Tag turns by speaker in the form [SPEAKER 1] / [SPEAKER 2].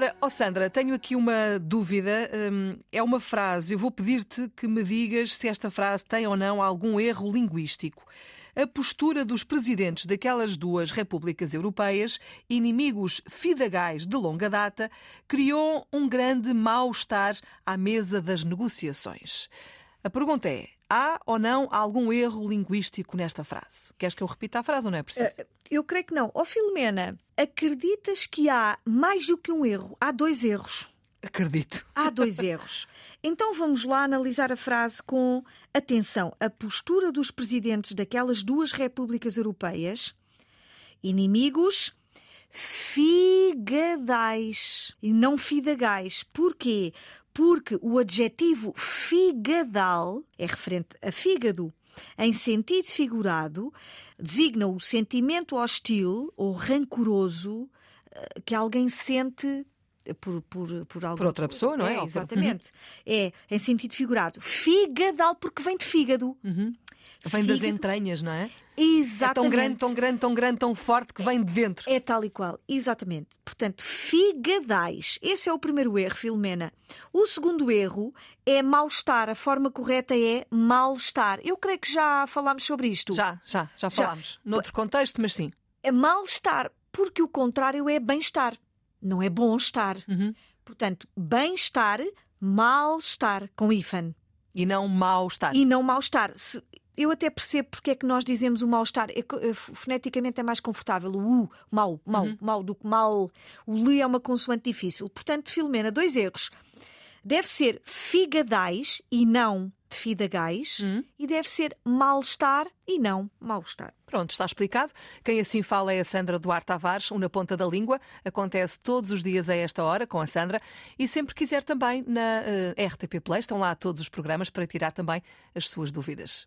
[SPEAKER 1] Ora, oh Sandra, tenho aqui uma dúvida. Hum, é uma frase. Eu vou pedir-te que me digas se esta frase tem ou não algum erro linguístico. A postura dos presidentes daquelas duas repúblicas europeias, inimigos fidagais de longa data, criou um grande mal-estar à mesa das negociações. A pergunta é: há ou não algum erro linguístico nesta frase? Queres que eu repita a frase ou não é preciso?
[SPEAKER 2] Uh, eu creio que não. Ó oh, Filomena, acreditas que há mais do que um erro? Há dois erros.
[SPEAKER 1] Acredito.
[SPEAKER 2] Há dois erros. Então vamos lá analisar a frase com atenção. A postura dos presidentes daquelas duas repúblicas europeias, inimigos figadais e não fidagais. Porquê? Porque o adjetivo figadal é referente a fígado. Em sentido figurado, designa o sentimento hostil ou rancoroso eh, que alguém sente por, por, por, algum...
[SPEAKER 1] por outra pessoa, não é?
[SPEAKER 2] é exatamente. Uhum. É, em sentido figurado. Fígadal, porque vem de fígado.
[SPEAKER 1] Uhum. Vem fígado. das entranhas, não é?
[SPEAKER 2] Exatamente. É
[SPEAKER 1] tão grande, tão grande, tão grande, tão forte que vem de dentro.
[SPEAKER 2] É tal e qual, exatamente. Portanto, figadais. Esse é o primeiro erro, Filomena. O segundo erro é mal-estar. A forma correta é mal-estar. Eu creio que já falámos sobre isto.
[SPEAKER 1] Já, já, já falámos. Já. Noutro contexto, mas sim.
[SPEAKER 2] É mal-estar, porque o contrário é bem-estar não é bom estar. Uhum. Portanto, bem-estar, mal-estar, com hífen.
[SPEAKER 1] E não mal-estar.
[SPEAKER 2] E não mal-estar. Eu até percebo porque é que nós dizemos o mal-estar. É, é, foneticamente é mais confortável. O U, mal, mal, uhum. mal, do que mal. O L é uma consoante difícil. Portanto, Filomena, dois erros. Deve ser figadais e não fidagais hum. e deve ser mal-estar e não mal-estar.
[SPEAKER 1] Pronto, está explicado. Quem assim fala é a Sandra Duarte Tavares, um na ponta da língua. Acontece todos os dias a esta hora com a Sandra e sempre quiser também na uh, eh, RTP Play. Estão lá todos os programas para tirar também as suas dúvidas.